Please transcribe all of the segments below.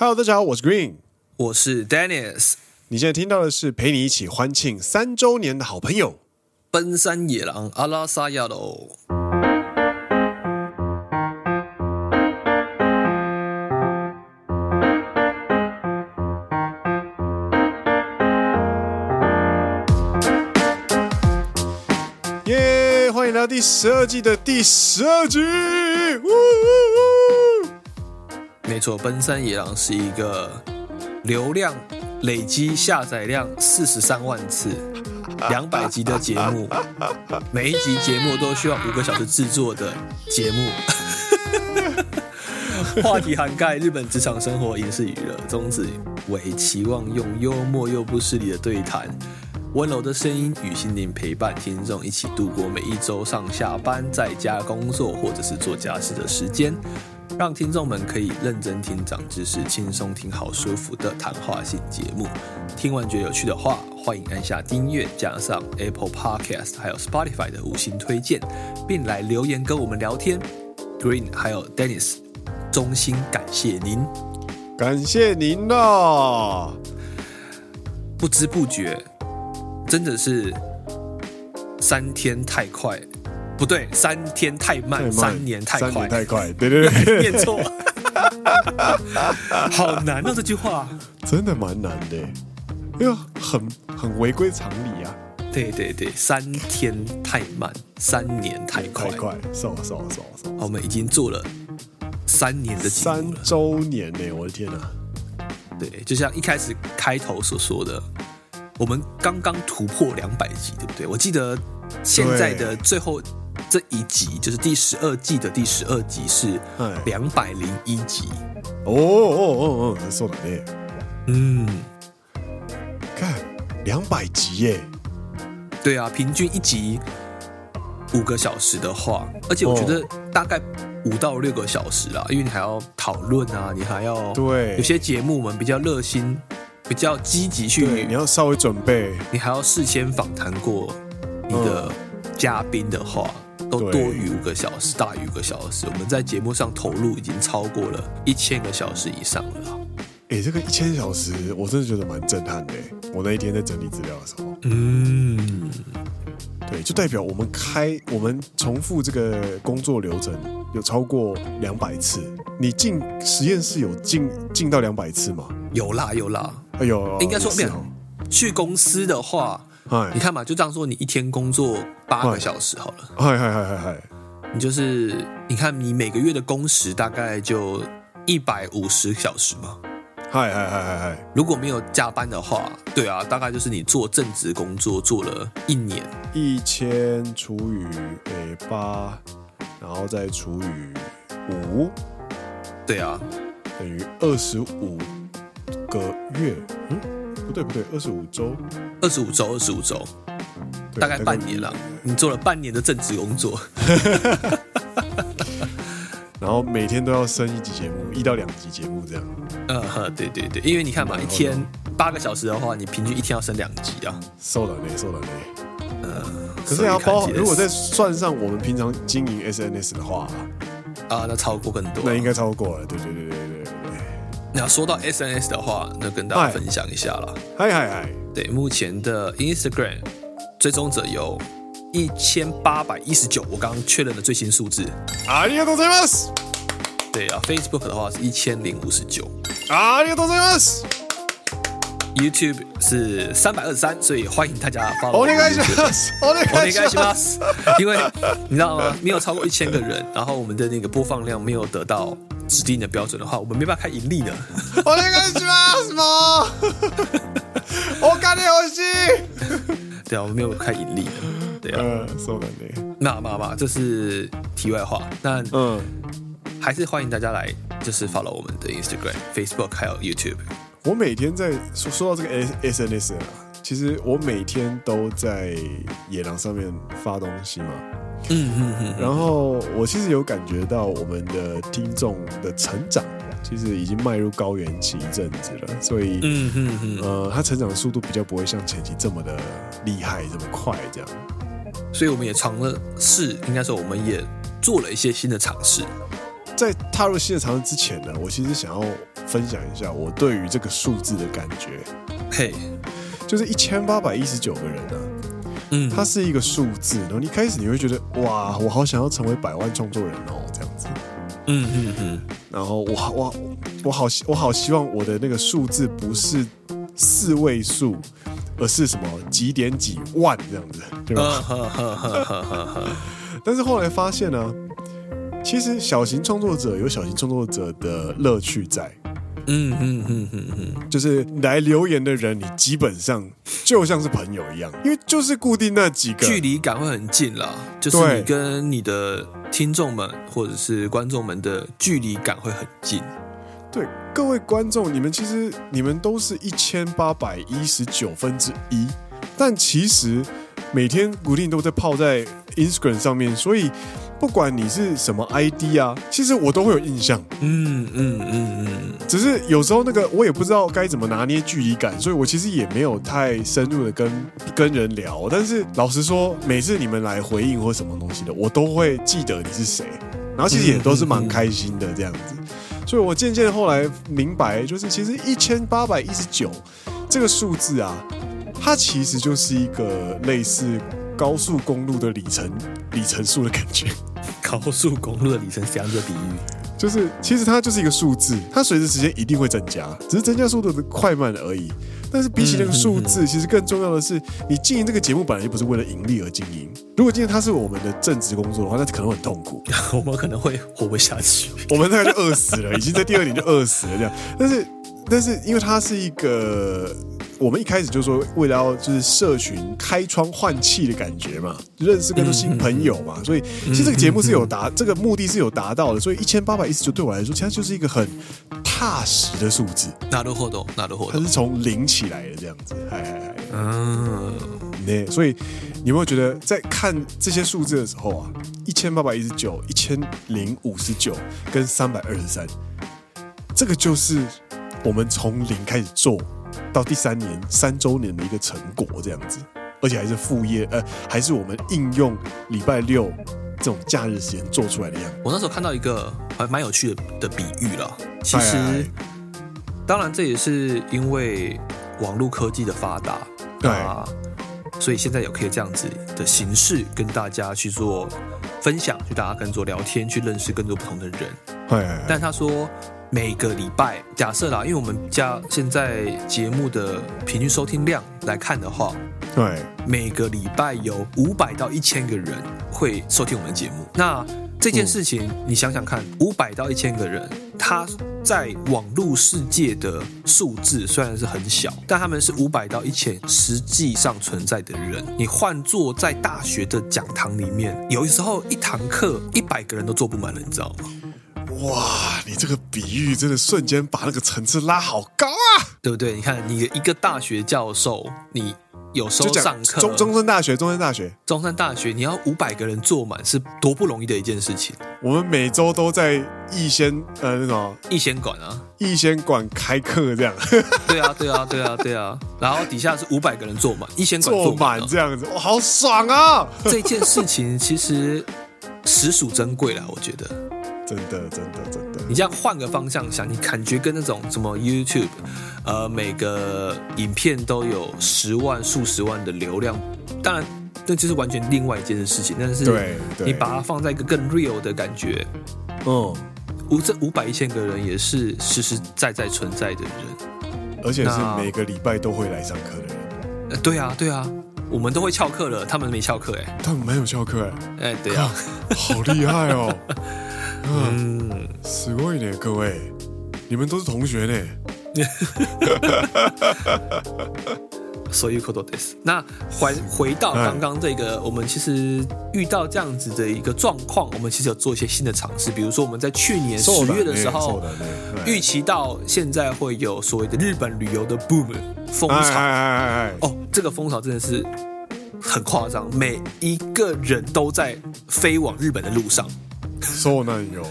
Hello，大家好，我是 Green，我是 Dennis。你现在听到的是陪你一起欢庆三周年的好朋友——奔山野狼阿拉萨亚喽。耶！欢迎来到第十二季的第十二集。没错，奔山野狼是一个流量累积下载量四十三万次、两百集的节目，每一集节目都需要五个小时制作的节目。话题涵盖日本职场生活、影视娱乐，宗旨为期望用幽默又不失礼的对谈、温柔的声音与心灵陪伴听众一起度过每一周上下班、在家工作或者是做家事的时间。让听众们可以认真听长知识，轻松听好舒服的谈话性节目。听完觉得有趣的话，欢迎按下订阅，加上 Apple Podcast 还有 Spotify 的五星推荐，并来留言跟我们聊天。Green 还有 Dennis，衷心感谢您，感谢您呐！不知不觉，真的是三天太快。不对，三天太慢，太慢，三年太快，三年太快，对对对，念错，好难哦，这句话真的蛮难的，哎呀很很违规常理啊。对对对，三天太慢，三年太快，太快，瘦瘦瘦瘦，我们已经做了三年的三周年呢，我的天哪！对，就像一开始开头所说的，我们刚刚突破两百集，对不对？我记得现在的最后。这一集就是第十二季的第十二集，是两百零一集。哦哦哦哦，说的嘞。嗯，看两百集耶。对啊，平均一集五个小时的话，而且我觉得大概五到六个小时啦，因为你还要讨论啊，你还要对有些节目我们比较热心、比较积极去，你要稍微准备，你还要事先访谈过你的嘉宾的话。都多于五个小时，大于五个小时。我们在节目上投入已经超过了一千个小时以上了。哎、欸，这个一千小时，我真的觉得蛮震撼的。我那一天在整理资料的时候，嗯，对，就代表我们开我们重复这个工作流程有超过两百次。你进实验室有进进到两百次吗？有啦，有啦。哎呦，应该说没有。去公司的话。你看嘛，就这样说，你一天工作八个小时好了。嗨嗨嗨嗨嗨，你就是你看，你每个月的工时大概就一百五十小时嘛。嗨嗨嗨嗨嗨，如果没有加班的话，对啊，大概就是你做正职工作做了一年，一千除以诶八，然后再除以五，对啊，等于二十五个月。嗯。不对不对，二十五周，二十五周，二十五周，大概半年了。你做了半年的正职工作，然后每天都要升一集节目，一到两集节目这样。呃呵，对对对，因为你看嘛，一天八个小时的话，你平均一天要升两集啊。受了累，受了累。呃，可是要包，如果再算上我们平常经营 SNS 的话，啊，那超过更多，那应该超过了。对对对对对。那说到 SNS 的话，那跟大家分享一下了。嗨嗨嗨！对，目前的 Instagram 追踪者有一千八百一十九，我刚刚确认的最新数字。ありがとうございます。对啊，Facebook 的话是一千零五十九。ありがとうございます。YouTube 是三百二十三，所以欢迎大家 follow。お愿いします。お愿いします。因为你知道吗？没有超过一千个人，然后我们的那个播放量没有得到。 指定的标准的话，我们没办法开盈利的。我那个什么什么，我干的游戏。对啊，我们没有开盈利的。对啊，嗯，说的对。那嘛嘛，这是题外话。那嗯，还是欢迎大家来，就是 follow 我们的 Instagram、Facebook 还有 YouTube。我每天在说说到这个 S N S 啊，其实我每天都在野狼上面发东西嘛。嗯嗯嗯，然后我其实有感觉到我们的听众的成长，其实已经迈入高原期一阵子了，所以嗯嗯嗯，呃，他成长的速度比较不会像前期这么的厉害，这么快这样。所以我们也尝了试，应该说我们也做了一些新的尝试。在踏入新的尝试之前呢，我其实想要分享一下我对于这个数字的感觉。嘿，就是一千八百一十九个人呢、啊，嗯，它是一个数字，然后你一开始你会觉得哇，我好想要成为百万创作人哦，这样子，嗯嗯嗯，然后我我我好我好希望我的那个数字不是四位数，而是什么几点几万这样子，对吧？但是后来发现呢、啊，其实小型创作者有小型创作者的乐趣在。嗯嗯嗯嗯嗯，就是来留言的人，你基本上就像是朋友一样，因为就是固定那几个，距离感会很近啦。就是你跟你的听众们或者是观众们的距离感会很近。对，各位观众，你们其实你们都是一千八百一十九分之一，但其实每天固定都在泡在 Instagram 上面，所以。不管你是什么 ID 啊，其实我都会有印象。嗯嗯嗯嗯，只是有时候那个我也不知道该怎么拿捏距离感，所以我其实也没有太深入的跟跟人聊。但是老实说，每次你们来回应或什么东西的，我都会记得你是谁，然后其实也都是蛮开心的这样子。所以我渐渐后来明白，就是其实一千八百一十九这个数字啊，它其实就是一个类似。高速公路的里程里程数的感觉，高速公路的里程是这样的比喻，就是其实它就是一个数字，它随着时间一定会增加，只是增加速度的快慢而已。但是比起那个数字，其实更重要的是，你经营这个节目本来就不是为了盈利而经营。如果今天它是我们的正职工作的话，那可能很痛苦，我们可能会活不下去，我们大概就饿死了，已经在第二年就饿死了这样。但是，但是因为它是一个。我们一开始就说，为了要就是社群开窗换气的感觉嘛，认识更多新朋友嘛，所以其实这个节目是有达这个目的是有达到的。所以一千八百一十九对我来说，其实就是一个很踏实的数字。哪都活动，哪都活动，它是从零起来的这样子，嗨嗨嗨，嗯，那。所以你有没有觉得，在看这些数字的时候啊，一千八百一十九、一千零五十九跟三百二十三，这个就是我们从零开始做。到第三年三周年的一个成果这样子，而且还是副业，呃，还是我们应用礼拜六这种假日时间做出来的样子。我那时候看到一个还蛮有趣的的比喻了。其实，当然这也是因为网络科技的发达，对啊，所以现在有可以这样子的形式跟大家去做分享，去大家跟做聊天，去认识更多不同的人。但他说。每个礼拜，假设啦，因为我们家现在节目的平均收听量来看的话，对，每个礼拜有五百到一千个人会收听我们的节目。那这件事情，你想想看，五百到一千个人，他在网络世界的数字虽然是很小，但他们是五百到一千实际上存在的人。你换做在大学的讲堂里面，有时候一堂课一百个人都坐不满了，你知道吗？哇，你这个比喻真的瞬间把那个层次拉好高啊，对不对？你看，你一个大学教授，你有时候上课，中中山大学，中山大学，中山大学，你要五百个人坐满，是多不容易的一件事情。我们每周都在逸仙呃那种逸仙馆啊，逸仙馆开课这样。对啊，对啊，对啊，对啊。然后底下是五百个人坐满，逸仙馆坐满这样子，哇，好爽啊！这件事情其实实属珍贵了，我觉得。真的，真的，真的。你这样换个方向想，你感觉跟那种什么 YouTube，呃，每个影片都有十万、数十万的流量，当然，那就是完全另外一件事情。但是，对，你把它放在一个更 real 的感觉，嗯，五这五百一千个人也是实实在在存在的人，而且是每个礼拜都会来上课的人。呃，对啊，对啊，我们都会翘课了，他们没翘课哎，他们没有翘课哎，哎，对啊，好厉害哦。嗯，すごい呢，各位，你们都是同学呢。所以，那回回到刚刚这个，我们其实遇到这样子的一个状况，我们其实有做一些新的尝试，比如说我们在去年十月的时候，预期到现在会有所谓的日本旅游的 boom 风潮。哦，这个风潮真的是很夸张，每一个人都在飞往日本的路上。 难有。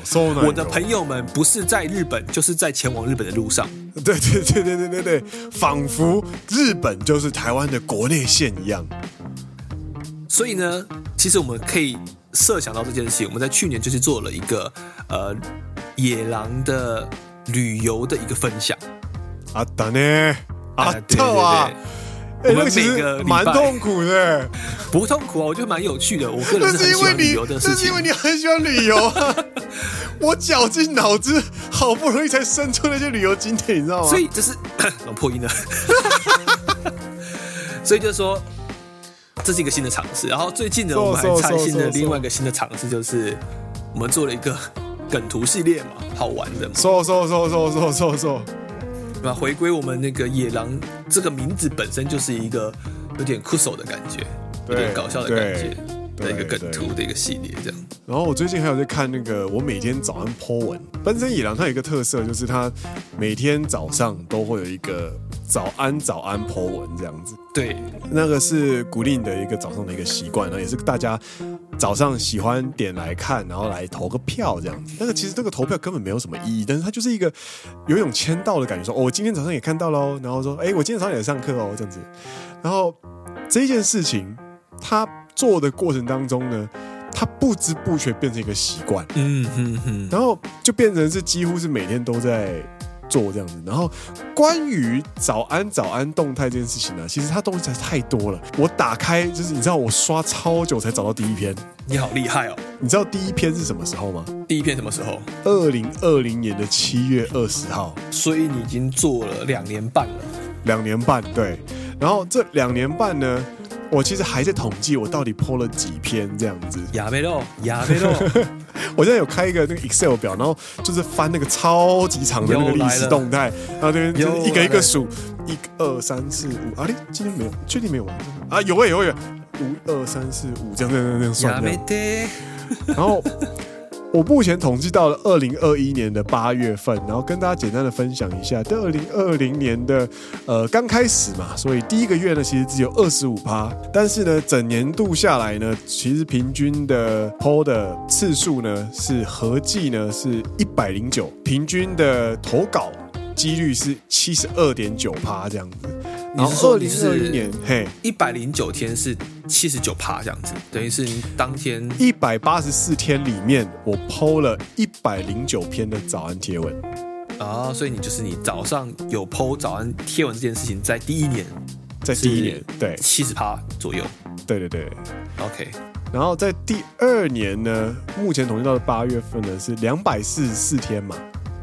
我的朋友们不是在日本，就是在前往日本的路上。对对对对对对对，仿佛日本就是台湾的国内线一样。所以呢，其实我们可以设想到这件事情。我们在去年就是做了一个呃野狼的旅游的一个分享。啊，达呢，啊，特啊。我们每个蛮痛苦的，不痛苦啊，我觉得蛮有趣的。我个人是很喜欢旅游的事情，是因为你很喜欢旅游啊。我绞尽脑汁，好不容易才生出那些旅游景点，你知道吗？所以这是破音了。所以就是说，这是一个新的尝试。然后最近呢，我们还采新的另外一个新的尝试，就是我们做了一个梗图系列嘛，好玩的说说说说说说。那回归我们那个野狼这个名字本身就是一个有点酷手的感觉，有点搞笑的感觉的一个梗图的一个系列这样。然后我最近还有在看那个，我每天早上 po 文。本身野狼它有一个特色，就是它每天早上都会有一个早安早安 po 文这样子。对，那个是固定的一个早上的一个习惯，然后也是大家。早上喜欢点来看，然后来投个票这样子。但是其实这个投票根本没有什么意义，但是它就是一个有一种签到的感觉，说哦，我今天早上也看到喽，然后说哎，我今天早上也上课哦，这样子。然后这件事情，他做的过程当中呢，他不知不觉变成一个习惯，嗯哼哼，然后就变成是几乎是每天都在。做这样子，然后关于早安早安动态这件事情呢，其实它东西实在是太多了。我打开就是你知道，我刷超久才找到第一篇。你好厉害哦！你知道第一篇是什么时候吗？第一篇什么时候？二零二零年的七月二十号。所以你已经做了两年半了。两年半，对。然后这两年半呢，我其实还在统计我到底 po 了几篇这样子。亚贝洛，亚贝洛。我现在有开一个那个 Excel 表，然后就是翻那个超级长的那个历史动态，然后这边就一个一个数，一二三四五，啊，嘞今天没有，确定没有完啊？有哎、欸，有哎、欸，五二三四五，这样这样这样算的，然后。我目前统计到了二零二一年的八月份，然后跟大家简单的分享一下，在二零二零年的呃刚开始嘛，所以第一个月呢其实只有二十五趴，但是呢整年度下来呢，其实平均的 PO 的次数呢是合计呢是一百零九，平均的投稿几率是七十二点九趴这样子。然后二零二一年，嘿，一百零九天是七十九趴这样子，等于是当天一百八十四天里面，我 PO 了一百零九篇的早安贴文。啊，所以你就是你早上有 PO 早安贴文这件事情，在第一年，在第一年，对，七十趴左右，对对对，OK，然后在第二年呢，目前统计到的八月份呢是两百四十四天嘛。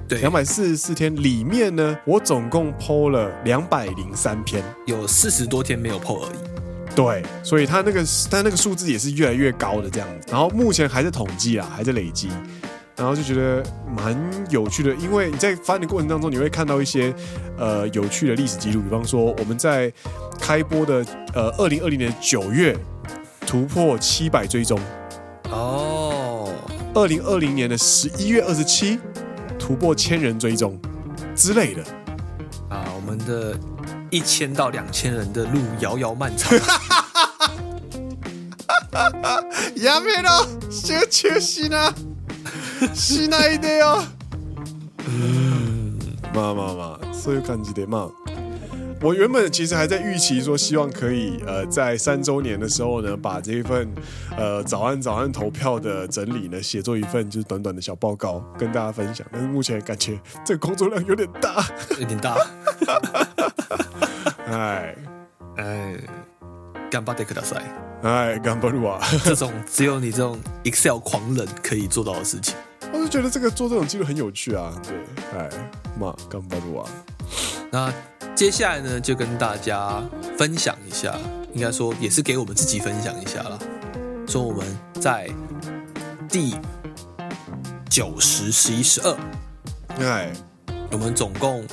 对，两百四十四天里面呢，我总共 PO 了两百零三篇，有四十多天没有 PO 而已。对，所以它那个，但那个数字也是越来越高的这样子。然后目前还在统计啊，还在累积。然后就觉得蛮有趣的，因为你在翻的过程当中，你会看到一些呃有趣的历史记录，比方说我们在开播的呃二零二零年九月突破七百追踪哦，二零二零年的十一月二十七。突破千人追踪之类的啊，我们的一千到两千人的路遥遥漫长。やめろ，集中しな，しないでよ。嗯，まあまあまあ、そういう感じでまあ。 我原本其实还在预期说，希望可以呃在三周年的时候呢，把这一份呃早安早安投票的整理呢写作一份就是短短的小报告跟大家分享，但是目前感觉这个工作量有点大，有点大。哎哎，顽张ってください。哎，顽张るわ。这种只有你这种 Excel 狂人可以做到的事情，我就觉得这个做这种记录很有趣啊。对，哎，嘛顽张るわ。那。 接下来呢，就跟大家分享一下，应该说也是给我们自己分享一下啦。说我们在第九十、十一、十二，哎，我们总共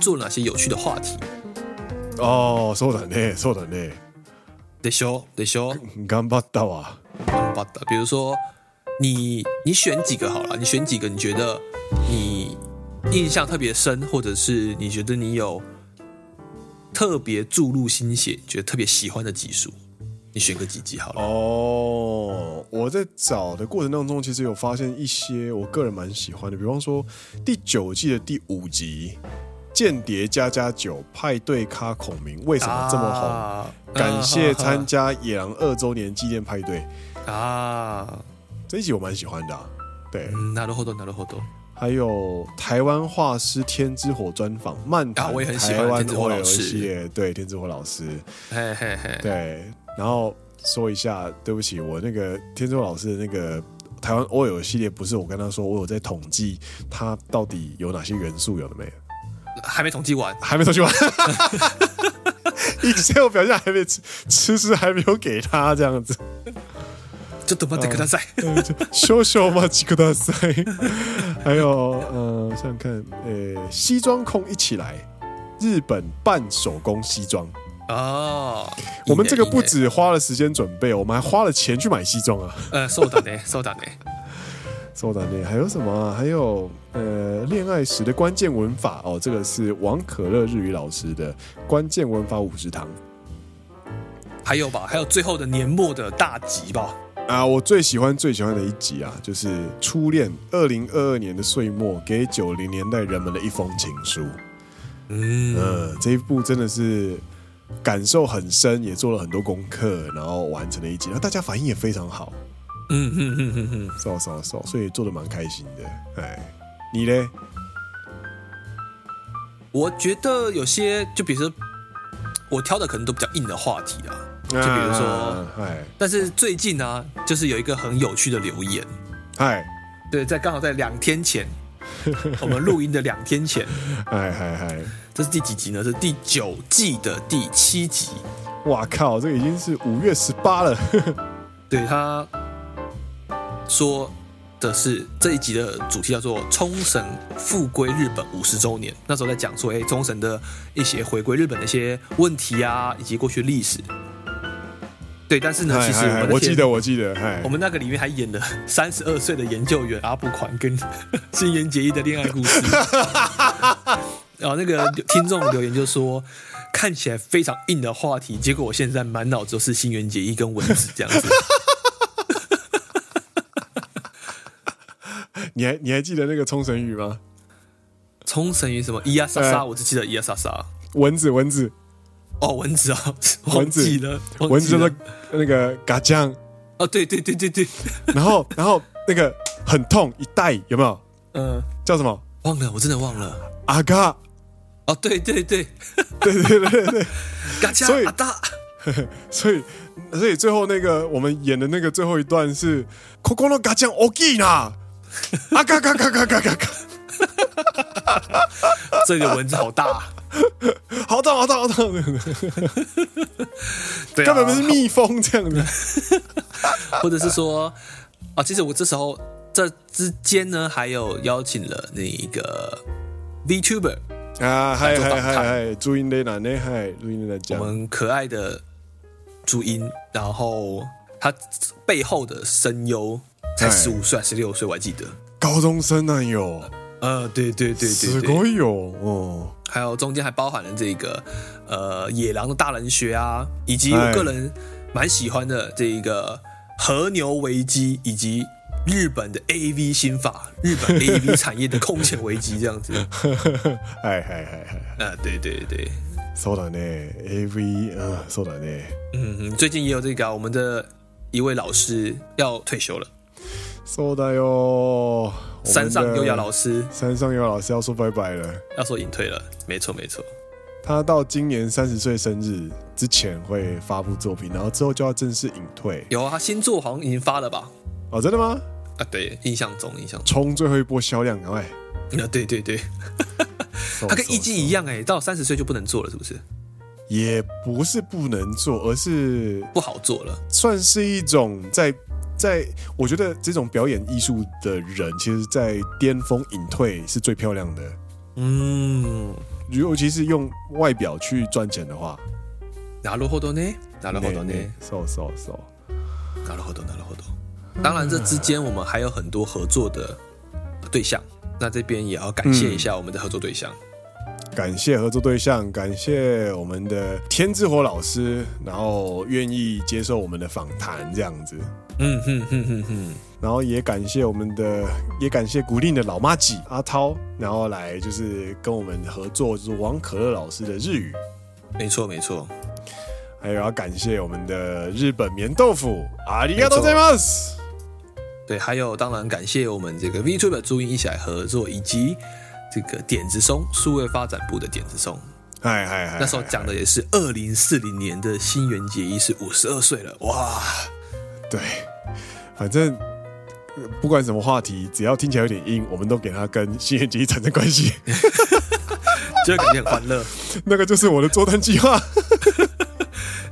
做了哪些有趣的话题？哦，そうだね，そうだね。でしょ，でしょ。顽张ったわ。顽张った。比如说，你你选几个好了，你选几个，你觉得你。 印象特别深，或者是你觉得你有特别注入心血，觉得特别喜欢的集数，你选个几集好了。哦，我在找的过程当中，其实有发现一些我个人蛮喜欢的，比方说第九季的第五集《间谍家家酒派对咖孔明》为什么这么红？啊、感谢参加野狼二周年纪念派对啊！这一集我蛮喜欢的、啊，对，なるほど，なるほど。 还有台湾画师天之火专访，漫谈、啊、台湾 OL 系列，对天之火老师，嘿嘿嘿，对，然后说一下，对不起，我那个天之火老师的那个台湾 OL 系列，不是我跟他说，我有在统计他到底有哪些元素，有了没有？还没统计完，还没统计完。以前我表现还没吃，吃食还没有给他这样子。就等待给他在，少々お待ちください。还有，呃，想想看，呃，西装控一起来，日本半手工西装哦。我们这个不止花了时间准备，我们还花了钱去买西装啊。呃，收的呢，收的呢。收的呢。还有什么啊？还有，呃，恋爱时的关键文法哦，这个是王可乐日语老师的关键文法五十堂。还有吧？还有最后的年末的大集吧。 啊，我最喜欢最喜欢的一集啊，就是《初恋》二零二二年的岁末给九零年代人们的一封情书。嗯，呃，这一部真的是感受很深，也做了很多功课，然后完成了一集，然后大家反应也非常好。嗯哼哼哼哼，扫扫扫，所以做的蛮开心的。哎，你嘞？我觉得有些，就比如说我挑的可能都比较硬的话题啊。就比如说，哎但是最近呢，就是有一个很有趣的留言，哎，对，在刚好在两天前，我们录音的两天前，哎嗨嗨，这是第几集呢？是第九季的第七集。哇靠，这个已经是五月十八了。对，他说的是这一集的主题叫做“冲绳复归日本五十周年”，那时候在讲说，哎，冲绳的一些回归日本的一些问题啊，以及过去的历史。对，但是呢，其实我记得我记得，我们那个里面还演了 三十二岁的研究员阿布款跟 新垣结衣的恋爱故事。然 后那个听众留言就说，看起来非常硬的话题，结果我现在满脑子都是新垣结衣跟蚊子这样子。你还你还记得那个冲绳语吗？冲绳语什么？咿呀莎莎，我只记得咿呀莎莎。蚊子蚊子。哦，蚊子啊，蚊子了，蚊子的那个嘎酱，哦，对对对对对，然后然后那个很痛，一袋有没有？嗯，叫什么？忘了，我真的忘了。阿嘎，哦，对对对，对对对对，嘎酱阿大，所以所以最后那个我们演的那个最后一段是，ここの嘎酱大きいな，阿嘎嘎嘎嘎嘎嘎嘎，这个蚊子好大。 好痛，好痛，好痛！对啊，根本不是蜜蜂这样子，或者是说啊，其实我这时候这之间呢，还有邀请了那一个 VTuber 啊，嗨嗨嗨嗨，朱茵蕾娜内嗨，朱茵蕾娜讲，我们可爱的朱茵，然后他背后的声优才十五岁还是十六岁，我还记得，高中生呢有。呃，对对对对，すごいよ哦，还有中间还包含了这个呃野狼的大人学啊，以及我个人蛮喜欢的这一个和牛危机，以及日本的 AV 新法，日本 AV 产业的空前危机这样子。嗨嗨嗨嗨，啊，对对对，そうだね，AV 啊，そうだね，嗯，最近也有这个我们的一位老师要退休了， そうだよ。山上优雅老师，山上优雅老师要说拜拜了，要说隐退了，没错没错。他到今年三十岁生日之前会发布作品，然后之后就要正式隐退。有啊，他新作好像已经发了吧？哦，真的吗？啊，对，印象中，印象中，冲最后一波销量，哎，啊，对对对，他跟艺伎一样，哎，到三十岁就不能做了，是不是？也不是不能做，而是不好做了，算是一种在。 在我觉得这种表演艺术的人，其实，在巅峰隐退是最漂亮的。嗯，尤其是用外表去赚钱的话，なるほどね，なるほどね，そうそうそう，なるほど，なるほど。当然，这之间我们还有很多合作的对象，那这边也要感谢一下我们的合作对象。嗯，感谢合作对象，感谢我们的天之火老师，然后愿意接受我们的访谈，这样子。 嗯哼哼哼哼，然后也感谢我们的，也感谢古令的老麻吉阿涛，然后来就是跟我们合作，就是王可乐老师的日语，没错没错，还有要感谢我们的日本棉豆腐，ありがとうございます， 对，还有当然感谢我们这个 VTuber 注音一起来合作，以及这个点子松数位发展部的点子松。嗨嗨嗨！那时候讲的也是二零四零年的新垣结衣是五十二岁了，哇！ 对，反正不管什么话题，只要听起来有点阴，我们都给他跟新垣结衣产生关系，就会感觉很欢乐。那个就是我的作单计划，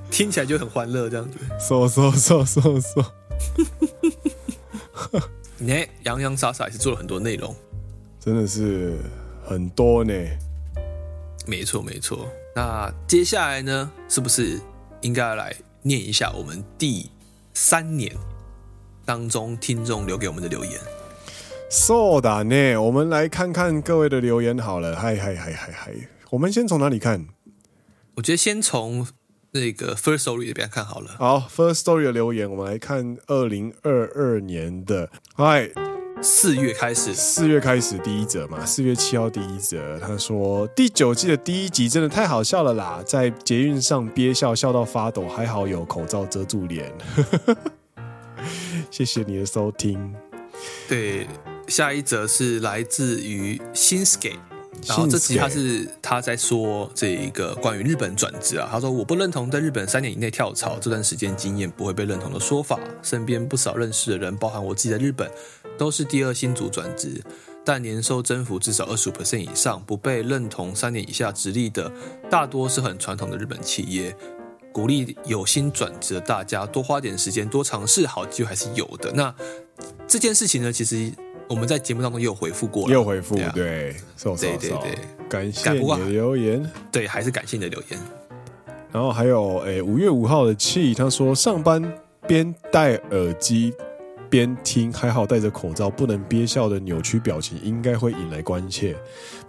听起来就很欢乐，这样子。说说说说说，你洋洋洒洒也是做了很多内容，真的是很多呢。没错，没错。那接下来呢，是不是应该来念一下我们第三年当中听众留给我们的留言？そうだね，我们来看看各位的留言好了。嗨嗨嗨嗨嗨，我们先从哪里看？我觉得先从那个 First Story 这边看好了。好，First Story 的留言，我们来看二零二二年的。嗨。 四月开始，四月开始第一则嘛，四月七号第一则。他说第九季的第一集真的太好笑了啦，在捷运上憋笑笑到发抖，还好有口罩遮住脸。谢谢你的收听。对，下一则是来自于新 Sk。然后这集他是他在说这一个关于日本转职啊，他说我不认同在日本三年以内跳槽这段时间经验不会被认同的说法，身边不少认识的人，包含我自己在日本，都是第二新组转职，但年收增幅至少二十五 percent 以上，不被认同三年以下直立的，大多是很传统的日本企业，鼓励有心转职的大家多花点时间多尝试，好机会还是有的。那这件事情呢，其实。我们在节目当中也有回复过也有回复，对，对，对，对，对，感谢你的留言，对，还是感谢你的留言。然后还有，诶，五月五号的气，他说上班边戴耳机边听，还好戴着口罩，不能憋笑的扭曲表情应该会引来关切，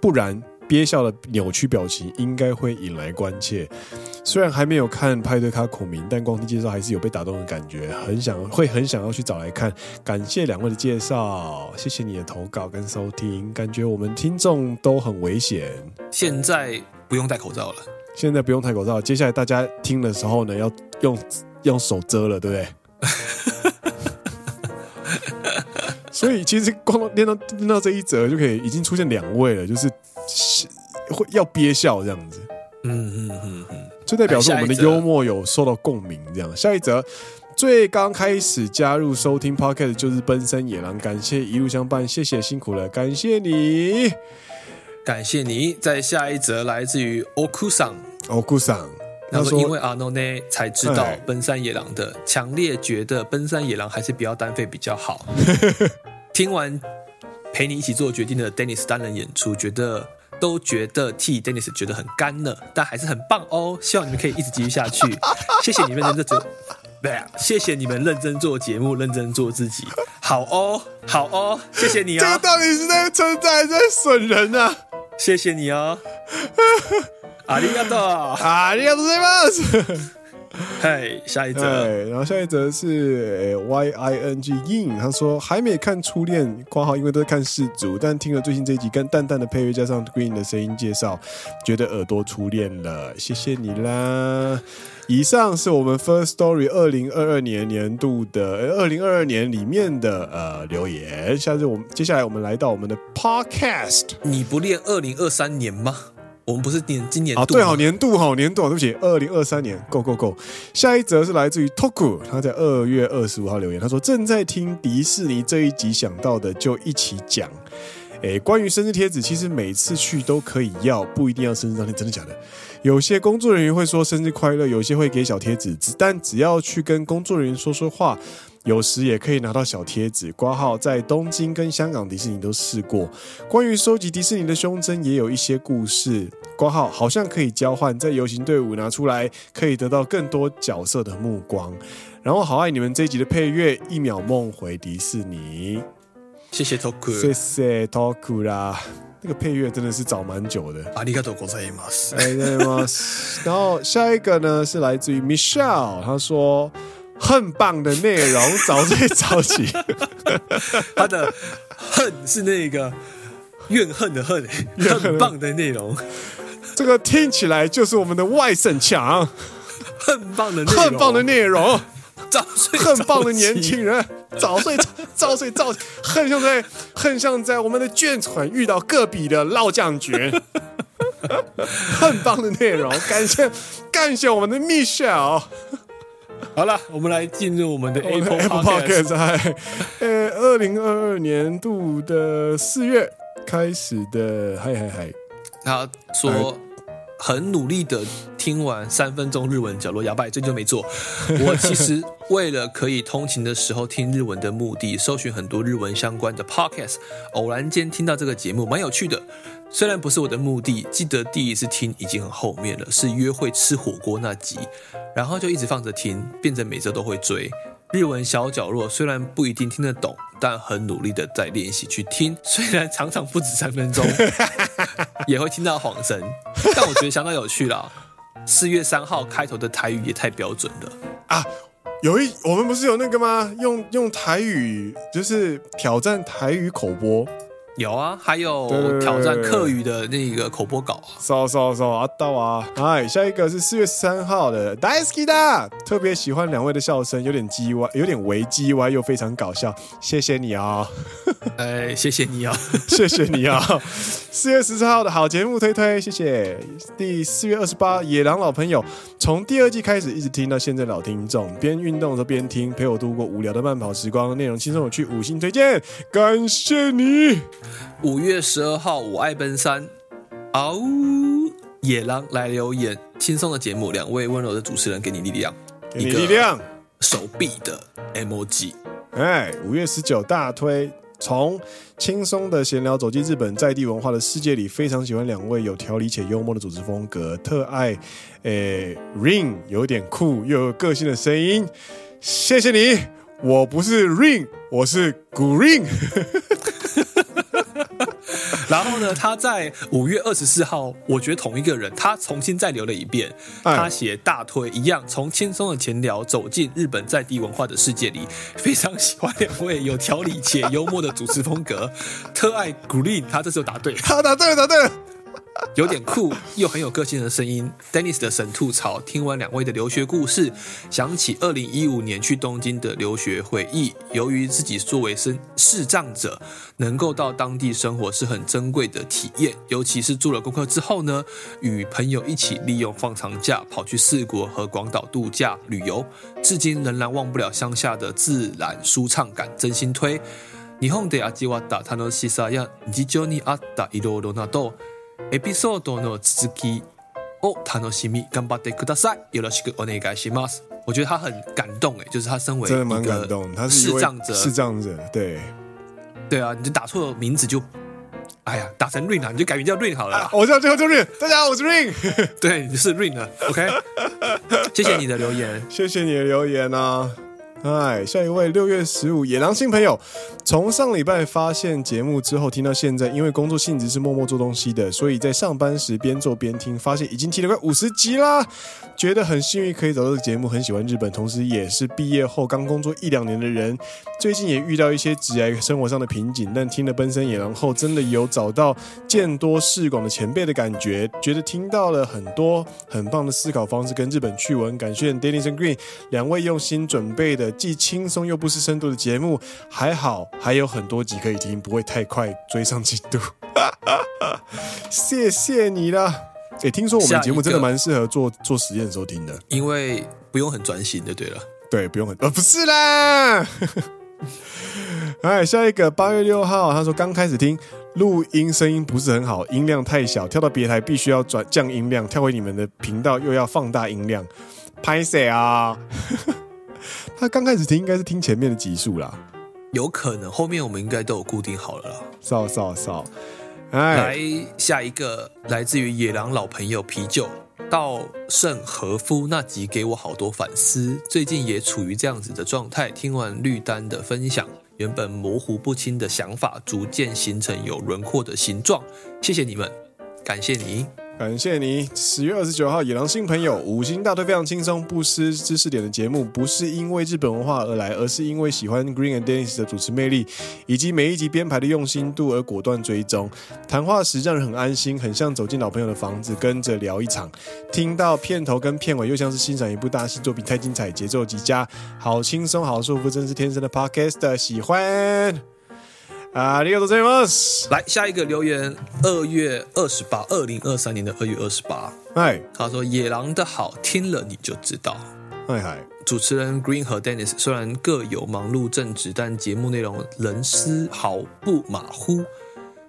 不然。憋笑的扭曲表情应该会引来关切。虽然还没有看派对咖孔明，但光听介绍还是有被打动的感觉，很想会很想要去找来看。感谢两位的介绍，谢谢你的投稿跟收听。感觉我们听众都很危险。现在不用戴口罩了。现在不用戴口罩，接下来大家听的时候呢，要用用手遮了，对不对？所以其实光念到念到这一则就可以，已经出现两位了，就是。会要憋笑这样子，嗯嗯嗯嗯，就代表说我们的幽默有受到共鸣。这样，下一则最刚开始加入收听 Podcast 就是奔山野狼，感谢一路相伴，谢谢辛苦了，感谢你，感谢你。在下一则来自于 Oku 奥 s 桑，他说因为阿诺呢才知道奔山野狼的，强烈觉得奔山野狼还是不要单飞比较好。听完。陪你一起做决定的 Dennis 单人演出，觉得都觉得替 Dennis 觉得很干了，但还是很棒哦。希望你们可以一直继续下去。谢谢你们认真做，对啊，谢谢你们认真做节目，认真做自己。好哦，好哦，谢谢你啊、哦。这个到底是在称赞还是在损人啊？谢谢你哦。ありがとう。ありがとうございます。 嗨，下一则，然后下一则是 Y I N G Yin，他说还没看初恋括号，因为都在看世足，但听了最新这一集跟淡淡的配乐加上 Green 的声音介绍，觉得耳朵初恋了，谢谢你啦。以上是我们 First Story 二零二二年年度的二零二二年里面的呃留言，下次我们接下来我们来到我们的 Podcast，你不练二零二三年吗？我们不是年今年啊？对，好年度，好年度，对不起，二零二三年，Go Go Go。下一则是来自于 Toku，他在二月二十五号留言，他说正在听迪士尼这一集，想到的就一起讲。诶，关于生日贴纸，其实每次去都可以要，不一定要生日当天，真的假的？有些工作人员会说生日快乐，有些会给小贴纸，但只要去跟工作人员说说话。有时也可以拿到小贴纸挂号，在东京跟香港迪士尼都试过。关于收集迪士尼的胸针，也有一些故事挂号，好像可以交换，在游行队伍拿出来，可以得到更多角色的目光。然后好爱你们这一集的配乐，一秒梦回迪士尼。谢谢 Toku，谢谢 Toku 啦，那个配乐真的是找蛮久的。ありがとうございます。然后下一个呢是来自于 Michelle，他说。 很棒的内容，早睡早起。他的恨是那个怨恨的恨，很棒的内容。这个听起来就是我们的外省腔。很棒的内容，很棒的内容。早睡很棒的年轻人，早睡早睡早，很像在很像在我们的眷村遇到隔壁的老将军，很棒的内容，感谢感谢我们的 Michelle。好了，我们来进入我们的 Apple Podcast，在呃二零二二年度的四月开始的，嗨嗨嗨，他说。很努力的听完三分钟日文角落，哑巴这就没做。我其实为了可以通勤的时候听日文的目的，搜寻很多日文相关的 podcast，偶然间听到这个节目，蛮有趣的。虽然不是我的目的，记得第一次听已经很后面了，是约会吃火锅那集，然后就一直放着听，变成每周都会追。日文小角落虽然不一定听得懂，但很努力的在练习去听。虽然常常不止三分钟，也会听到晃神，但我觉得相当有趣啦。四月三号开头的台语也太标准了啊！有一我们不是有那个吗？用用台语就是挑战台语口播。有啊，还有挑战客语的那个口播稿啊。搜搜搜，啊到啊！哎，下一个是四月三号的 Daisuki 的，特别喜欢两位的笑声，有点叽歪，有点微叽歪，又非常搞笑。谢谢你啊！哎，谢谢你啊！谢谢你啊！四月十四号的好节目推推，谢谢。第四月二十八，野狼老朋友，从第二季开始一直听到现在，老听众边运动的时候边听，陪我度过无聊的慢跑时光，内容轻松有趣，五星推荐，感谢你。五月十二号，我爱奔三，嗷呜，野狼来留言，轻松的节目，两位温柔的主持人给你力量，给你力量，手臂的 emoji，哎，五月十九大推，从轻松的闲聊走进日本在地文化的世界里，非常喜欢两位有条理且幽默的主持风格，特爱，诶，Ring 有点酷又有个性的声音，谢谢你，我不是 Ring，我是 Green。然后呢，他在五月二十四号，我觉得同一个人，他重新再留了一遍，他写大推一样，从轻松的闲聊走进日本在地文化的世界里，非常喜欢两位有条理且幽默的主持风格，特爱 Green，他这次答对，他答对了，答对了。有点酷又很有个性的声音，Dennis 的神吐槽。听完两位的留学故事，想起二零一五年去东京的留学回忆。由于自己作为身视障者，能够到当地生活是很珍贵的体验。尤其是做了功课之后呢，与朋友一起利用放长假跑去四国和广岛度假旅游，至今仍然忘不了乡下的自然舒畅感，真心推。日本で味わった楽しさや日常にあったいろいろなど。 エピソードの続きを楽しみ顽张ってください。よろしくお愿いします。我觉得他很感动诶，就是他身为真的蛮感动，他是视障者，视障者，对，对啊，你就打错名字就，哎呀，打成 Ring 啊，你就改名叫 Ring 好了，啊。我叫最后就 Ring，大家好，我是 Ring，对，你是 Ring 了，OK，谢谢你的留言，谢谢你的留言啊。 哎，下一位六月十五野狼新朋友，从上礼拜发现节目之后听到现在，因为工作性质是默默做东西的，所以在上班时边做边听，发现已经听了快五十集啦，觉得很幸运可以找到这个节目，很喜欢日本，同时也是毕业后刚工作一两年的人，最近也遇到一些职业生活上的瓶颈，但听了奔三野狼后，真的有找到见多识广的前辈的感觉，觉得听到了很多很棒的思考方式跟日本趣闻，感谢 Dennis and Green 两位用心准备的。既轻松又不失深度的节目，还好还有很多集可以听，不会太快追上进度。谢谢你了。哎、欸，听说我们节目真的蛮适合做做实验的时候听的，因为不用很专心就对了。对，不用很呃，不是啦。哎，下一个八月六号，他说刚开始听录音，声音不是很好，音量太小，跳到别台必须要转降音量，跳回你们的频道又要放大音量，拍谁啊。他刚开始听应该是听前面的集数啦，有可能后面我们应该都有固定好了啦。扫扫哎，来下一个来自于野狼老朋友啤酒稻盛和夫那集给我好多反思，最近也处于这样子的状态。听完绿丹的分享，原本模糊不清的想法逐渐形成有轮廓的形状。谢谢你们，感谢你。感谢你，十月二十九号野狼新朋友五星大推非常轻松不失知识点的节目，不是因为日本文化而来，而是因为喜欢 Green and Dennis 的主持魅力以及每一集编排的用心度而果断追踪。谈话时让人很安心，很像走进老朋友的房子，跟着聊一场。听到片头跟片尾，又像是欣赏一部大戏作品，太精彩，节奏极佳，好轻松，好舒服，真是天生的 Podcast，喜欢。啊，你有多少吗？来下一个留言，二月二十八，二零二三年的二月二十八。嗨，他说野狼的好听了你就知道。嗨嗨，主持人 Green 和 Dennis 虽然各有忙碌正职，但节目内容仍丝毫不马虎。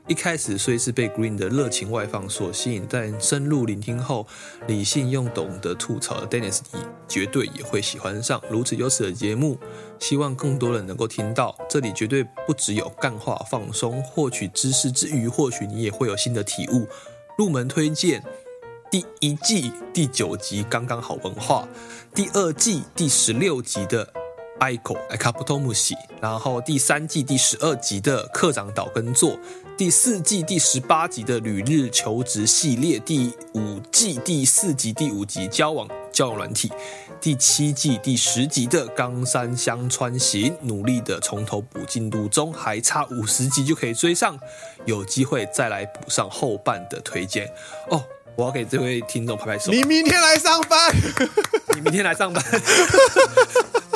一开始虽是被 Green 的热情外放所吸引，但深入聆听后，理性又懂得吐槽的 Dennis，你绝对也会喜欢上如此优质的节目。希望更多人能够听到，这里绝对不只有干话放松、获取知识之余，或许你也会有新的体悟。入门推荐第一季第九集刚刚好文化，第二季第十六集的。Aiko a c a p t o m u s i 然后第三季第十二集的课长岛根座，第四季第十八集的旅日求职系列，第五季第四集第五集交往交友软体，第七季第十集的冈山香川行，努力的从头补进度中，还差五十集就可以追上，有机会再来补上后半的推荐哦。我要给这位听众拍拍手。你明天来上班，你明天来上班。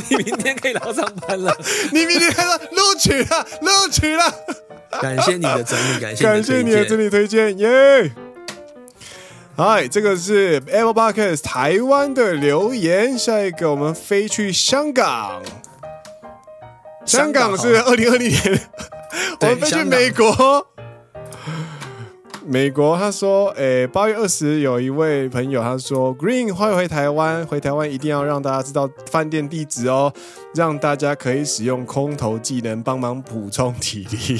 你明天可以来上班了。你明天来录取了，录取了。感谢你的整理，感谢感谢你的整理推荐，耶！嗨，这个是 Apple Podcast 台湾的留言。下一个，我们飞去香港。香港是二零二零年，我们飞去美国。美国，他说：“诶，八月二十，有一位朋友他说，Green 欢迎回台湾，回台湾一定要让大家知道饭店地址哦，让大家可以使用空投技能帮忙补充体力。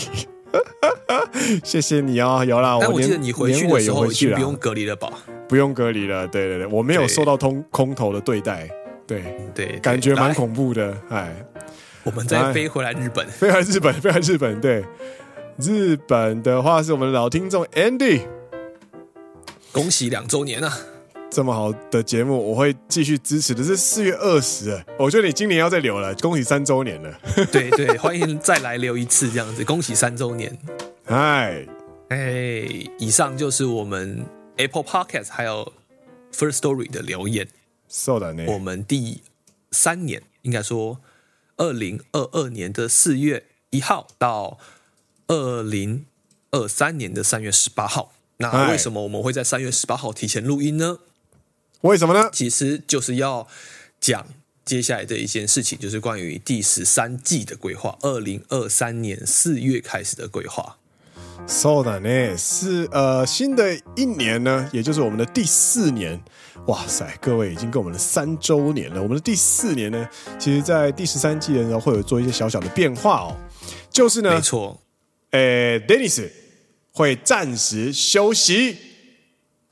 谢谢你哦，有啦，但我记得你回去的时候已经不用隔离了吧？不用隔离了，对对对，我没有受到通空投的对待，对对，感觉蛮恐怖的。哎，我们再飞回来日本，飞回日本，飞回日本，对。”日本的话是我们的老听众 Andy，恭喜两周年啊！这么好的节目，我会继续支持的。是四月二十，我觉得你今年要再留了，恭喜三周年了。对对，欢迎再来留一次这样子，恭喜三周年。嗨，哎，以上就是我们 Apple Podcast 还有 First Story 的留言。是的呢，我们第三年，应该说二零二二年的四月一号到。二零二三年的三月十八号，那为什么我们会在三月十八号提前录音呢？为什么呢？其实就是要讲接下来的一件事情，就是关于第十三季的规划，二零二三年四月开始的规划。So 的呢，是呃新的一年呢，也就是我们的第四年。哇塞，各位已经跟我们的三周年了。我们的第四年呢，其实在第十三季的时候会有做一些小小的变化哦，就是呢，没错。诶，Dennis 会暂时休息。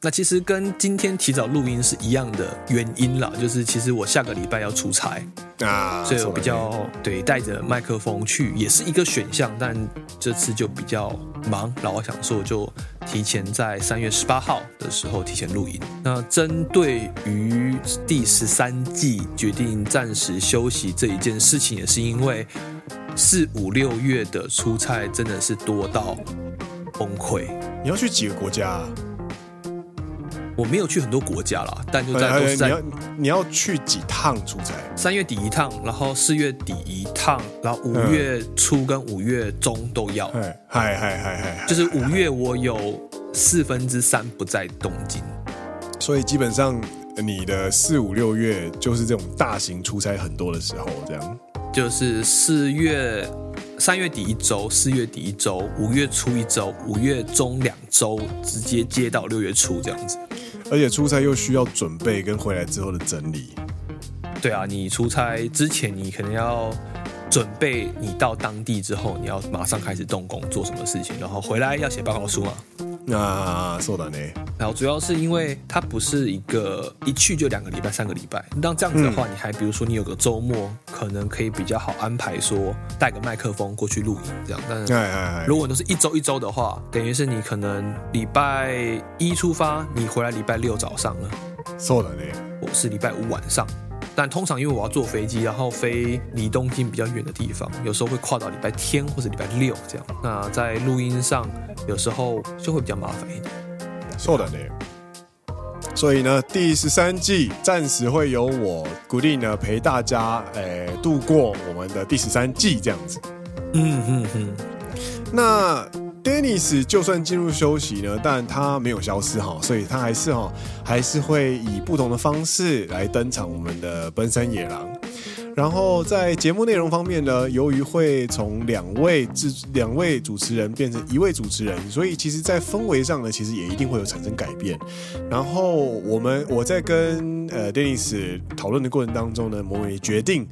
那其实跟今天提早录音是一样的原因啦，就是其实我下个礼拜要出差啊，所以我比较对带着麦克风去也是一个选项，但这次就比较忙，然后我想说就提前在三月十八号的时候提前录音。那针对于第十三季决定暂时休息这一件事情，也是因为。四五六月的出差真的是多到崩溃。你要去几个国家啊？我没有去很多国家啦，但就在都是在。你要你要去几趟出差？三月底一趟，然后四月底一趟，然后五月初跟五月中都要。嗨嗨嗨嗨，就是五月我有四分之三不在东京，所以基本上你的四五六月就是这种大型出差很多的时候，这样。就是四月、三月底一周，四月底一周，五月初一周，五月中两周，直接接到六月初这样子。而且出差又需要准备跟回来之后的整理。对啊，你出差之前，你可能要准备，你到当地之后，你要马上开始动工做什么事情，然后回来要写报告书嘛。那、啊、そうだね。 然后主要是因为它不是一个一去就两个礼拜、三个礼拜。那这样子的话，你还比如说你有个周末，可能可以比较好安排，说带个麦克风过去录影这样。但是如果都是一周一周的话，等于是你可能礼拜一出发，你回来礼拜六早上了。错了呢，我是礼拜五晚上。 但通常因为我要坐飞机，然后飞离东京比较远的地方，有时候会跨到礼拜天或者礼拜六这样。那在录音上，有时候就会比较麻烦一点。错的呢。所以呢，第十三季暂时会由我固定的陪大家，诶、欸，度过我们的第十三季这样子。嗯嗯嗯。那。Dennis 就算进入休息呢，但他没有消失哈，所以他还是哈，还是会以不同的方式来登场我们的奔山野狼。然后在节目内容方面呢，由于会从两位制两位主持人变成一位主持人，所以其实，在氛围上呢，其实也一定会有产生改变。然后我们我在跟呃 Dennis 讨论的过程当中呢，我们也决定，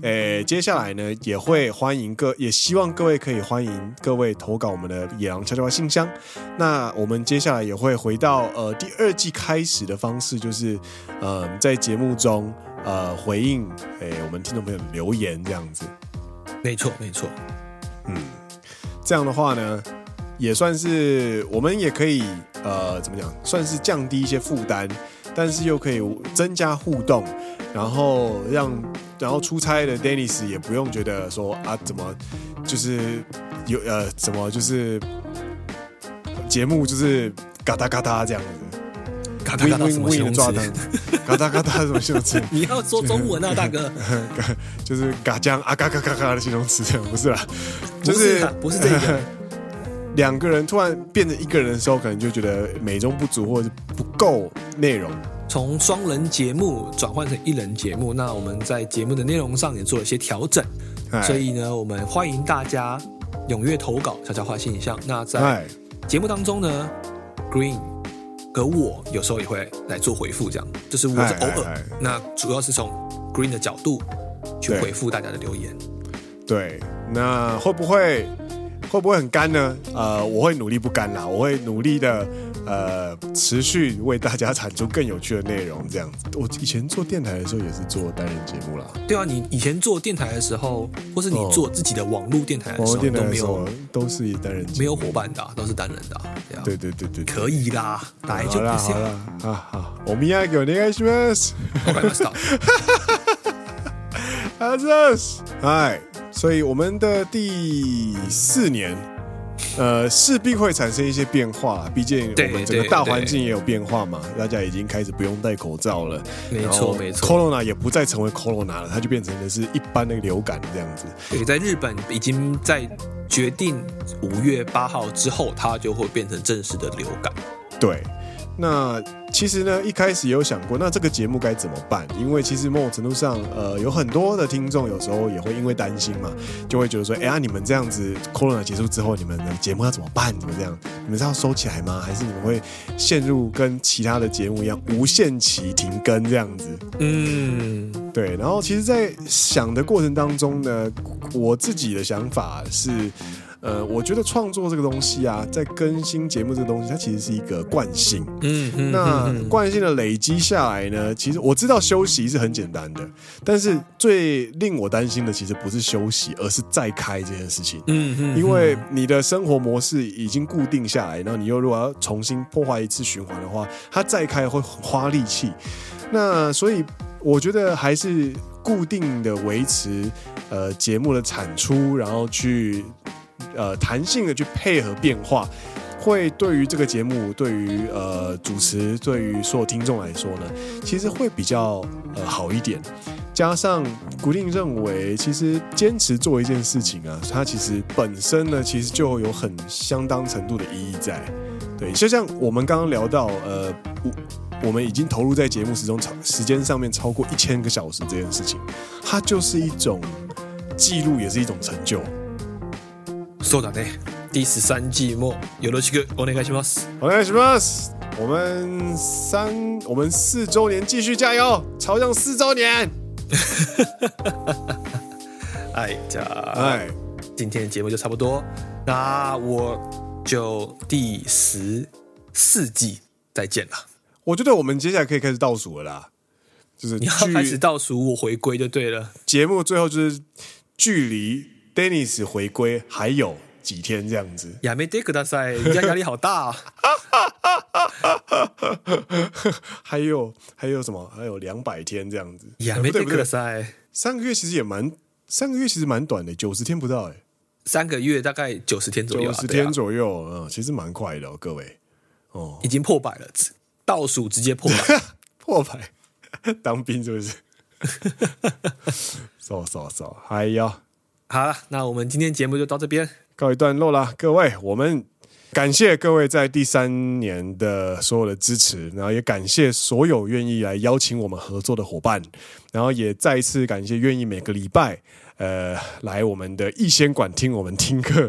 呃，接下来呢也会欢迎各，也希望各位可以欢迎各位投稿我们的野狼悄悄话信箱。那我们接下来也会回到呃第二季开始的方式，就是呃在节目中。呃，回应诶、欸，我们听众朋友的留言这样子，没错没错，嗯，这样的话呢，也算是我们也可以呃，怎么讲，算是降低一些负担，但是又可以增加互动，然后让然后出差的 Dennis 也不用觉得说啊，怎么就是有呃，怎么就是节目就是嘎哒嘎哒这样子。嘎哒嘎哒什么形容词？嘎哒嘎哒什么形容词？你要说中文啊，大哥。就是嘎将啊嘎嘎嘎嘎的形容词，不是啦，就是不是这个。两个人突然变成一个人的时候，可能就觉得美中不足或者不够内容。从双人节目转换成一人节目，那我们在节目的内容上也做了一些调整。所以呢，我们欢迎大家踊跃投稿悄悄话信箱。那在节目当中呢，Green。和我有时候也会来做回复，这样就是我是偶尔，那主要是从 Green 的角度去回复大家的留言。对，那会不会会不会很干呢？呃，我会努力不干啦，我会努力的。呃，持续为大家产出更有趣的内容，这样子。我以前做电台的时候也是做单人节目啦。对啊，你以前做电台的时候，或是你做自己的网络电台的时候，都没有，都是以单人节目，没有伙伴的，都是单人的。对对对对，可以啦，来就好了好了啊好，我们要给我愿いします。啊这是哎， 所以我们的第四年。呃，势必会产生一些变化，毕竟我们整个大环境也有变化嘛。大家已经开始不用戴口罩了，没错没错。Corona 也不再成为 Corona 了，它就变成的是一般的流感这样子。对，在日本已经在决定五月八号之后，它就会变成正式的流感。对。那其实呢，一开始也有想过，那这个节目该怎么办？因为其实某种程度上，呃，有很多的听众有时候也会因为担心嘛，就会觉得说，哎呀，你们这样子，Corona 结束之后，你们的节目要怎么办？怎么这样？你们是要收起来吗？还是你们会陷入跟其他的节目一样无限期停更这样子？嗯，对。然后其实，在想的过程当中呢，我自己的想法是。呃，我觉得创作这个东西啊，在更新节目这个东西，它其实是一个惯性。嗯嗯。那惯性的累积下来呢，其实我知道休息是很简单的，但是最令我担心的，其实不是休息，而是再开这件事情。嗯嗯。因为你的生活模式已经固定下来，然后你又如果要重新破坏一次循环的话，它再开会花力气。那所以我觉得还是固定的维持呃节目的产出，然后去。呃，弹性的去配合变化，会对于这个节目，对于呃主持，对于所有听众来说呢，其实会比较呃好一点。加上古定认为，其实坚持做一件事情啊，它其实本身呢，其实就有很相当程度的意义在。对，就像我们刚刚聊到，呃，我我们已经投入在节目时中超时间上面超过一千个小时这件事情，它就是一种记录，也是一种成就。そうだね。第十三季もよろしくお愿いします。お愿いします。我们三，我们四周年继续加油，朝向四周年。哎，这样，哎，今天的节目就差不多。那我就第十四季 再见了。我觉得我们接下来可以开始倒数了啦，就是你要开始倒数，我回归就对了。节目最后就是距离 Dennis 回归还有几天这样子。亚美迪克大赛，人家 压力好大啊。还有还有什么？还有两百天这样子。亚美迪克大赛，三个月其实也蛮，三个月其实蛮短的，九十天不到哎。三个月大概九十天左右，九十天左右，嗯，其实蛮快的哦，各位。哦，已经破百了，倒数直接破百，破百，当兵是不是？走走走，还有，好了，那我们今天节目就到这边告一段落了，各位，我们。感谢各位在第三年的所有的支持，然后也感谢所有愿意来邀请我们合作的伙伴，然后也再一次感谢愿意每个礼拜呃来我们的逸仙馆听我们听课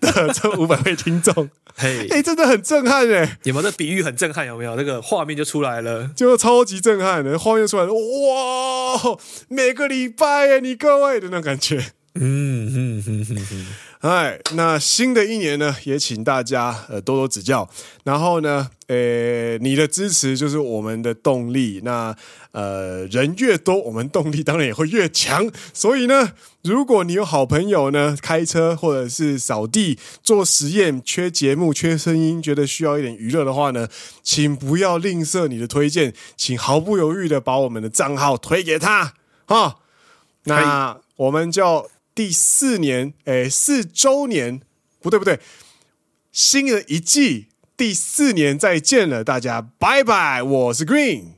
的这五百位听众。嘿，哎，真的很震撼哎！有没有这比喻很震撼？有没有那个画面就出来了？就超级震撼的画面出来了，哇！每个礼拜哎，你各位的那种感觉。嗯哼哼哼哼，哎，那新的一年呢，也请大家呃多多指教。然后呢，呃，你的支持就是我们的动力。那呃，人越多，我们动力当然也会越强。所以呢，如果你有好朋友呢，开车或者是扫地做实验，缺节目、缺声音，觉得需要一点娱乐的话呢，请不要吝啬你的推荐，请毫不犹豫的把我们的账号推给他哈。那我们就。第四年，哎，四周年，不对不对，新的一季第四年再见了，大家拜拜！我是 Green，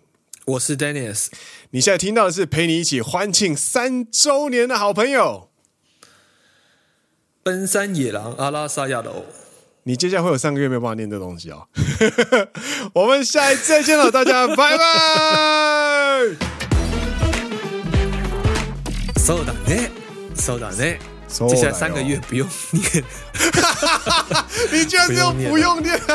我是 Dennis，你现在听到的是陪你一起欢庆三周年的好朋友——奔山野狼阿拉萨亚罗。你接下来会有三个月没有办法念这东西哦。我们下一次再见了，大家拜拜！そうだね。 收到嘞，接下来三个月不用念，你居然说不用念。